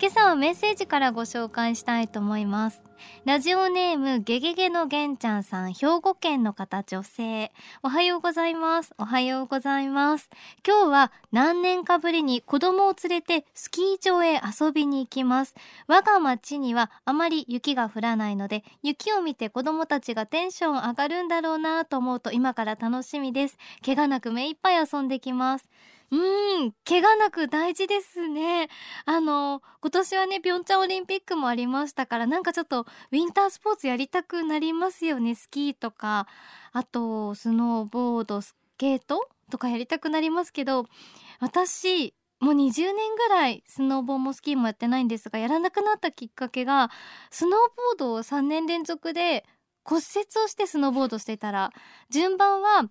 今朝はメッセージからご紹介したいと思います。ラジオネームゲゲゲのげんちゃんさん兵庫県の方女性。おはようございます。おはようございます。今日は何年かぶりに子供を連れてスキー場へ遊びに行きます。我が町にはあまり雪が降らないので雪を見て子供たちがテンション上がるんだろうなと思うと今から楽しみです。怪我なく目いっぱい遊んできます。うん、怪我なく大事ですね。あの、今年はね、ピョンチャンオリンピックもありましたから、なんかちょっとウィンタースポーツやりたくなりますよね。スキーとか、あと、スノーボード、スケートとかやりたくなりますけど、私、もう20年ぐらいスノーボーもスキーもやってないんですが、やらなくなったきっかけが、スノーボードを3年連続で骨折をしてスノーボードしてたら、順番は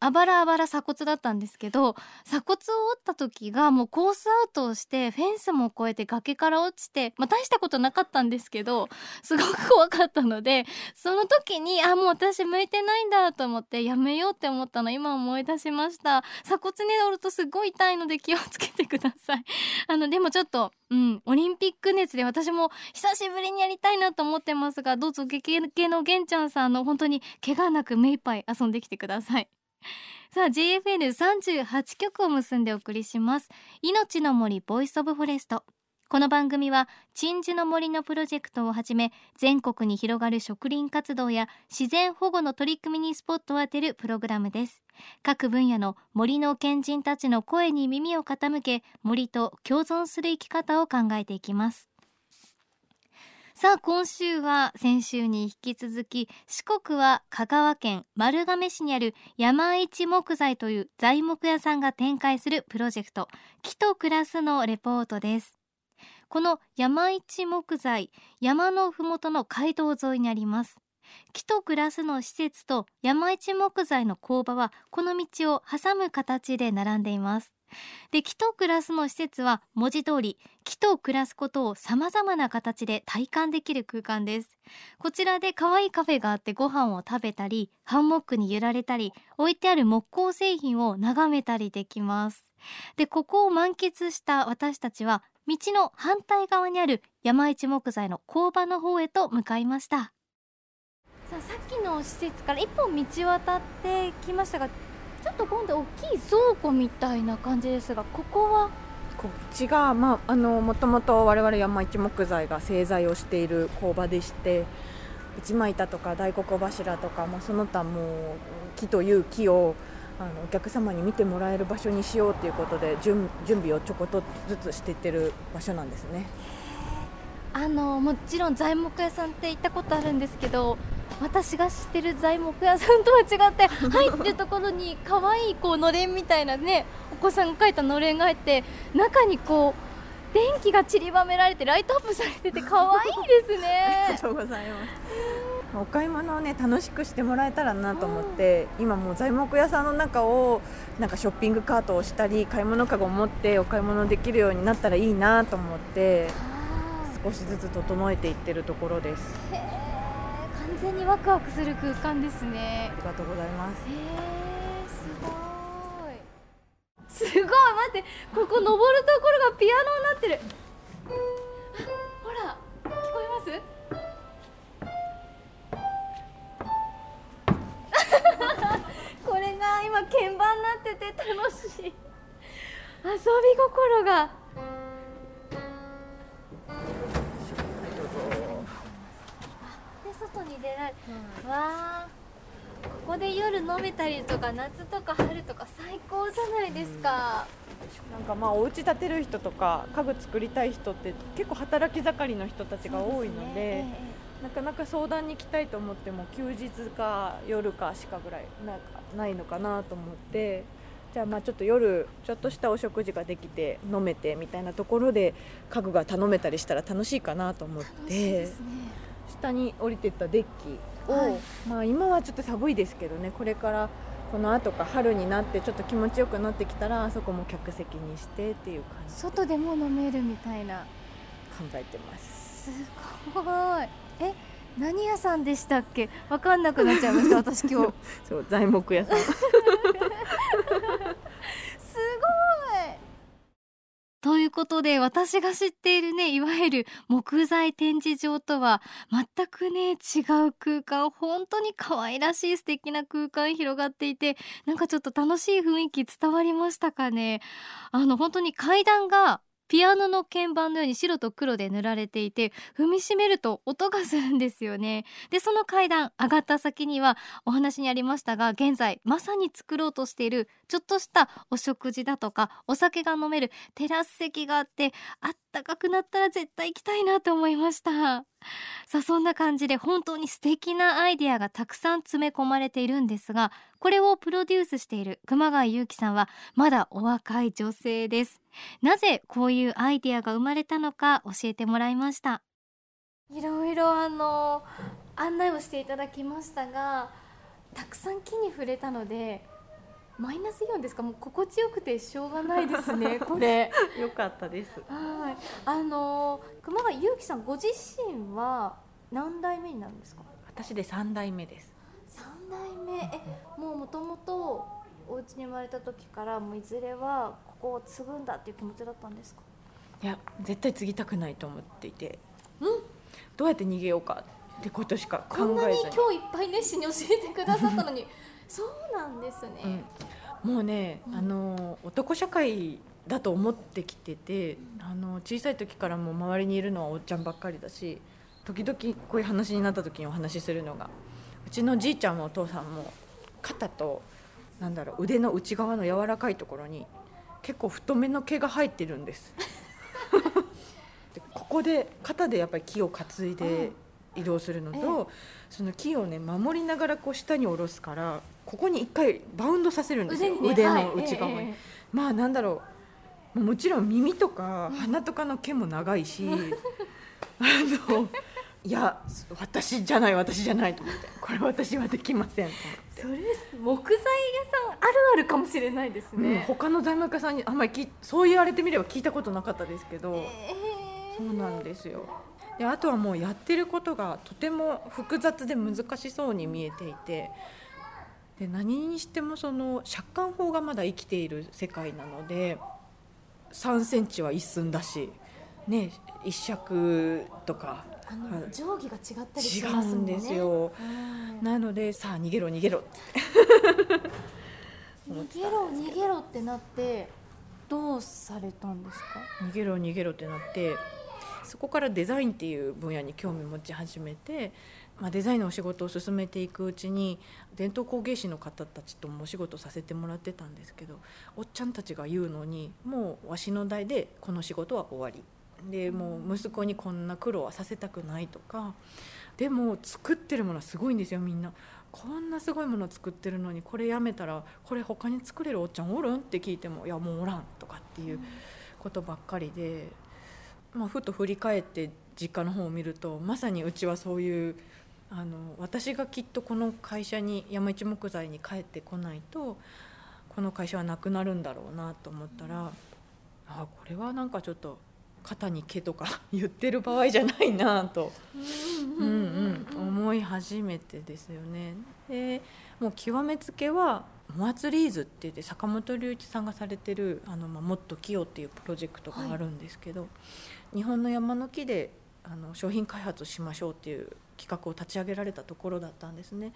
あばらあばら鎖骨だったんですけど鎖骨を折った時がもうコースアウトをしてフェンスも越えて崖から落ちて、まあ、大したことなかったんですけどすごく怖かったのでその時にあもう私向いてないんだと思ってやめようって思ったの今思い出しました。鎖骨に折るとすごい痛いので気をつけてください。あのでもちょっとうんオリンピック熱で私も久しぶりにやりたいなと思ってますがどうぞゲゲゲの玄ちゃんさんの本当に怪我なく目いっぱい遊んできてください。さあ JFN38 曲を結んでお送りします。命の森 Voice of Forest。この番組は鎮守の森のプロジェクトをはじめ全国に広がる植林活動や自然保護の取り組みにスポットを当てるプログラムです。各分野の森の賢人たちの声に耳を傾け森と共存する生き方を考えていきます。さあ今週は先週に引き続き四国は香川県丸亀市にある山一木材という材木屋さんが展開するプロジェクト木と暮らすのレポートです。この山一木材山のふもとの街道沿いにあります。木と暮らすの施設と山一木材の工場はこの道を挟む形で並んでいます。で木と暮らすの施設は文字通り木と暮らすことを様々な形で体感できる空間です。こちらで可愛いカフェがあってご飯を食べたりハンモックに揺られたり置いてある木工製品を眺めたりできます。でここを満喫した私たちは道の反対側にある山一木材の工場の方へと向かいました。さあさっきの施設から一本道渡ってきましたがちょっと今度大きい倉庫みたいな感じですがここは？こっちが、まあ、あのもともと我々山一木材が製材をしている工場でして一枚板とか大黒柱とか、まあ、その他も木という木をあのお客様に見てもらえる場所にしようということで準備をちょこっとずつしていってる場所なんですね。あのもちろん材木屋さんって行ったことあるんですけど私が知ってる材木屋さんとは違って 入ってるところに可愛いこうのれんみたいなねお子さんが描いたのれんが入って中にこう電気が散りばめられてライトアップされてて可愛いですね。ありがとうございます。お買い物をね楽しくしてもらえたらなと思って、うん、今もう材木屋さんの中をなんかショッピングカートをしたり買い物かごを持ってお買い物できるようになったらいいなと思って少しずつ整えていってるところです。完全にワクワクする空間ですね。ありがとうございます。へえすごい。すごい。待ってここ登るところがピアノになってる。ほら聞こえます？これが今鍵盤になってて楽しい。遊び心がうん、わあ。ここで夜飲めたりとか夏とか春とか最高じゃないですか、うん、なんかまあお家建てる人とか家具作りたい人って結構働き盛りの人たちが多いので、ねえー、なかなか相談に来たいと思っても休日か夜かしかぐらいなんかないのかなと思ってじゃあまあちょっと夜ちょっとしたお食事ができて飲めてみたいなところで家具が頼めたりしたら楽しいかなと思って。下に降りてったデッキを、はい、まあ今はちょっと寒いですけどねこれからこの後か春になってちょっと気持ちよくなってきたらあそこも客席にしてっていう感じ。外でも飲めるみたいな。考えてます。すごい。え何屋さんでしたっけ？わかんなくなっちゃいました私今日。そう材木屋さん ということで私が知っているねいわゆる木材展示場とは全くね違う空間。本当に可愛らしい素敵な空間広がっていてなんかちょっと楽しい雰囲気伝わりましたかね。あの本当に階段がピアノの鍵盤のように白と黒で塗られていて踏みしめると音がするんですよね。でその階段上がった先にはお話にありましたが現在まさに作ろうとしているちょっとしたお食事だとかお酒が飲めるテラス席があってあったかくなったら絶対行きたいなと思いました。さあそんな感じで本当に素敵なアイデアがたくさん詰め込まれているんですがこれをプロデュースしている熊谷祐希さんはまだお若い女性です。なぜこういうアイデアが生まれたのか教えてもらいました。いろいろあの案内をしていただきましたがたくさん木に触れたのでマイナスイオンですか？もう心地よくてしょうがないですね これ。よかったです。はい。あの熊谷祐希さんご自身は何代目になるんですか？私で三代目です。三代目。えもうもともとお家に生まれた時からもういずれはここを継ぐんだっていう気持ちだったんですか？いや絶対継ぎたくないと思っていて。うん？どうやって逃げようかってことしか考こんなにえずに今日いっぱい熱心に教えてくださったのに。そうなんですね、うん、もうね、うん。あの男社会だと思ってきてて、あの小さい時からもう周りにいるのはおっちゃんばっかりだし時々こういう話になった時にお話しするのがうちのじいちゃんもお父さんも肩となんだろう腕の内側の柔らかいところに結構太めの毛が生えてるんです。でここで肩でやっぱり木を担いで移動するのと、その木をね守りながらこう下に下ろすからここに一回バウンドさせるんですよ腕にねの内側に、はいえええ。まあなんだろうもうもちろん耳とか鼻とかの毛も長いし、あのいや私じゃない私じゃないと思って。これ私はできませんとそれ木材屋さんあるあるかもしれないです思って、うんね、他の材木家さんにあんまりきそう言われてみれば聞いたことなかったですけど、えそうなんですよ。であとはもうやってることがとても複雑で難しそうに見えていて。で何にしてもその借款法がまだ生きている世界なので3センチは一寸だし、ね、一尺とかあのはい。定規が違ったりし違ますもね。うんんですよ。はいなのでさあ逃げろ逃げろ 逃げろ逃げろってなってどうされたんですか？逃げろ逃げろってなってそこからデザインっていう分野に興味持ち始めて、まあ、デザインのお仕事を進めていくうちに伝統工芸士の方たちともお仕事させてもらってたんですけどおっちゃんたちが言うのにもうわしの代でこの仕事は終わりでもう息子にこんな苦労はさせたくないとか。でも作ってるものはすごいんですよみんな。こんなすごいもの作ってるのにこれやめたらこれ他に作れるおっちゃんおるん？って聞いてもいやもうおらんとかっていうことばっかりで、まあ、ふと振り返って実家の方を見るとまさにうちはそういうあの私がきっとこの会社に山一木材に帰ってこないとこの会社はなくなるんだろうなと思ったらあこれはなんかちょっと肩に毛とか 言ってる場合じゃないなと。うんうん、思い始めてですよね。でもう極めつけは「モアツリーズ」って言って坂本龍一さんがされてる「あのまあ、もっと木を」っていうプロジェクトがあるんですけど、日本の山の木であの商品開発をしましょうっていう企画を立ち上げられたところだったんですね。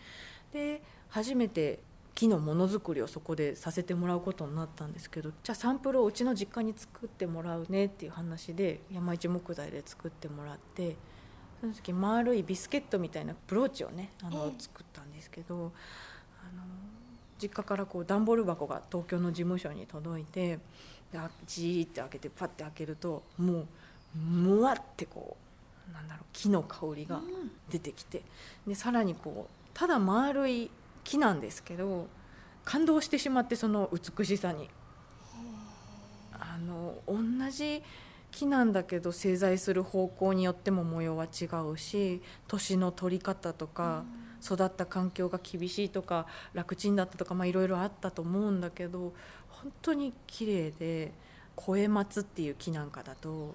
で初めて木のものづくりをそこでさせてもらうことになったんですけどじゃあサンプルをうちの実家に作ってもらうねっていう話で山一木材で作ってもらってその時丸いビスケットみたいなブローチをねあのええ。作ったんですけどあの実家からこう段ボール箱が東京の事務所に届いてであジーって開けてパッて開けるともうむわってこうなんだろう木の香りが出てきてでさらにこうただ丸い木なんですけど感動してしまってその美しさに。あの同じ木なんだけど製材する方向によっても模様は違うし年の取り方とか、育った環境が厳しいとか楽ちんだったとかまあいろいろあったと思うんだけど本当に綺麗で声松っていう木なんかだと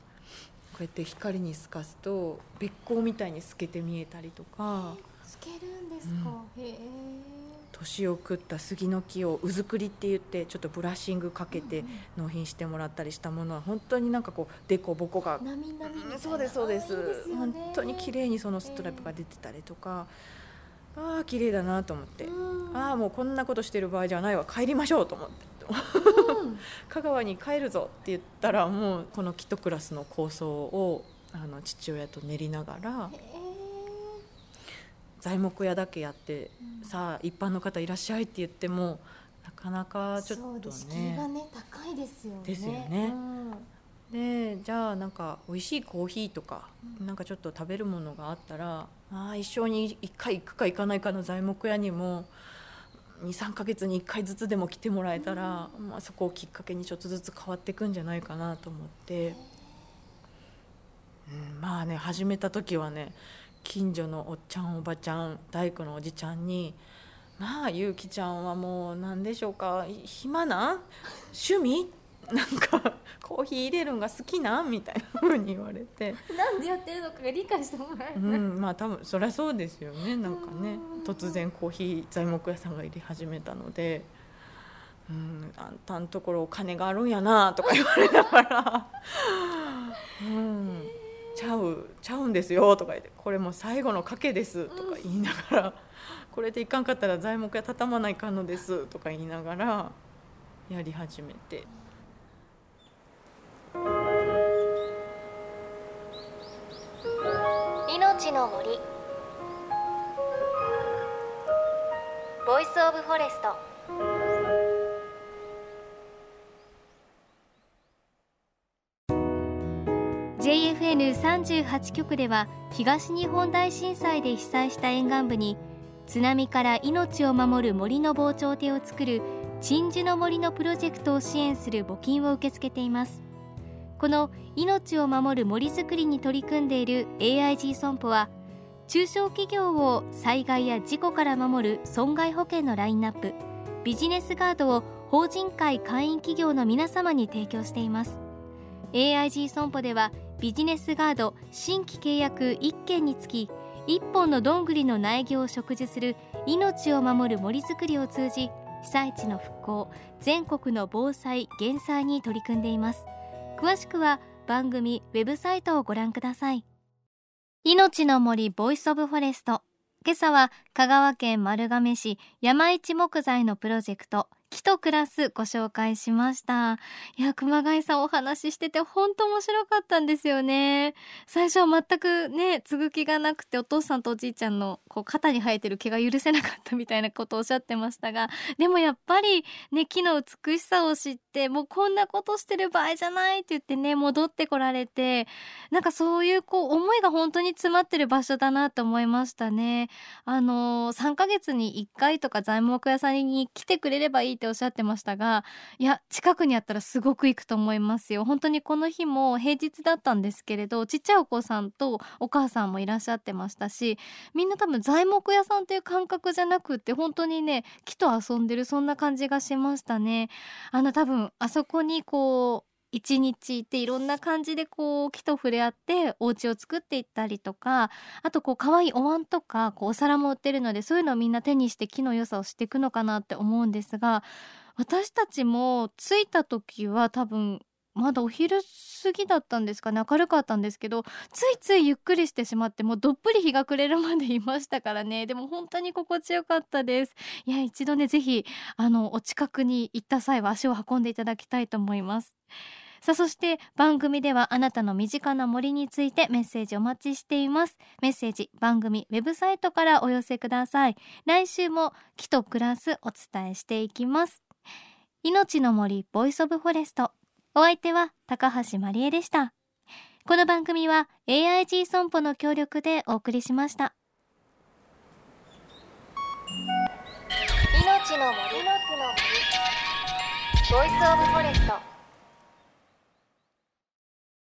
うやって光に透かすとべっ甲みたいに透けて見えたりとか。透けるんですか、うん、へえ年を食った杉の木をうずくりって言ってちょっとブラッシングかけて納品してもらったりしたものは本当になんかこうでこぼこが。そうですそうです、ね、本当に綺麗にそのストライプが出てたりとか。ああ綺麗だなと思って。ああもうこんなことしてる場合じゃないわ帰りましょうと思って、うん、香川に帰るぞって言ったらもうこのキットクラスの構想をあの父親と練りながら材木屋だけやって、うん、さあ一般の方いらっしゃいって言ってもなかなかちょっとね。がね高いですよね。ですよね。うん、でじゃあなんか美味しいコーヒーとか、うん、なんかちょっと食べるものがあったらあ一生に1回行くか行かないかの材木屋にも23か月に1回ずつでも来てもらえたら、うん、まあ、そこをきっかけにちょっとずつ変わっていくんじゃないかなと思って、うん、まあね始めた時はね近所のおっちゃんおばちゃん大工のおじちゃんに「まあゆうきちゃんはもう何でしょうか暇な？趣味？なんかコーヒー入れるんが好きな？んみたいなふうに言われて。なんでやってるのかが理解してもらえる、うん、まあ多分そりゃそうですよね。なんかね突然コーヒー材木屋さんが入れ始めたので。うん、あんたんところお金があるんやなとか言われながら「うん、ちゃうちゃうんですよ」とか言って「これも最後の賭けです」とか言いながら「これでいかんかったら材木屋畳まないかんのです」とか言いながらやり始めて。命の森ボイスオブフォレスト JFN38 局では東日本大震災で被災した沿岸部に津波から命を守る森の防潮堤を作る鎮守の森のプロジェクトを支援する募金を受け付けています。この命を守る森づくりに取り組んでいる AIG 損保は中小企業を災害や事故から守る損害保険のラインナップビジネスガードを法人会会員企業の皆様に提供しています。AIG 損保ではビジネスガード新規契約1件につき1本のどんぐりの苗木を植樹する命を守る森づくりを通じ被災地の復興全国の防災減災に取り組んでいます。詳しくは番組ウェブサイトをご覧ください。命の森 Voice of Forest。今朝は香川県丸亀市山一木材のプロジェクト。木と暮らすご紹介しましたいや熊谷さんお話ししてて本当面白かったんですよね最初は全くね継ぐ気がなくてお父さんとおじいちゃんのこう肩に生えてる毛が許せなかったみたいなことをおっしゃってましたがでもやっぱりね木の美しさを知ってもうこんなことしてる場合じゃないって言ってね戻ってこられてなんかそういうこう思いが本当に詰まってる場所だなと思いましたねあの、3ヶ月に1回とか材木屋さんに来てくれればいいっておっしゃってましたがいや近くにあったらすごく行くと思いますよ。本当にこの日も平日だったんですけれどちっちゃいお子さんとお母さんもいらっしゃってましたしみんな多分材木屋さんっていう感覚じゃなくって本当にね木と遊んでるそんな感じがしましたね。あの多分あそこにこう一日っていろんな感じでこう木と触れ合ってお家を作っていったりとかあとこう可愛いお椀とかこうお皿も売ってるのでそういうのをみんな手にして木の良さをしていくのかなって思うんですが私たちも着いた時は多分まだお昼過ぎだったんですかね。明るかったんですけどついついゆっくりしてしまってもうどっぷり日が暮れるまでいましたからね。でも本当に心地よかったです。いや一度ねぜひあのお近くに行った際は足を運んでいただきたいと思います。さあそして番組ではあなたの身近な森についてメッセージお待ちしています。メッセージ番組ウェブサイトからお寄せください。来週も木と暮らすお伝えしていきます。命の森 Voice of Forest。お相手は高橋まりえでした。この番組は AIG 損保の協力でお送りしました。命の森。の森。 Voice of Forest。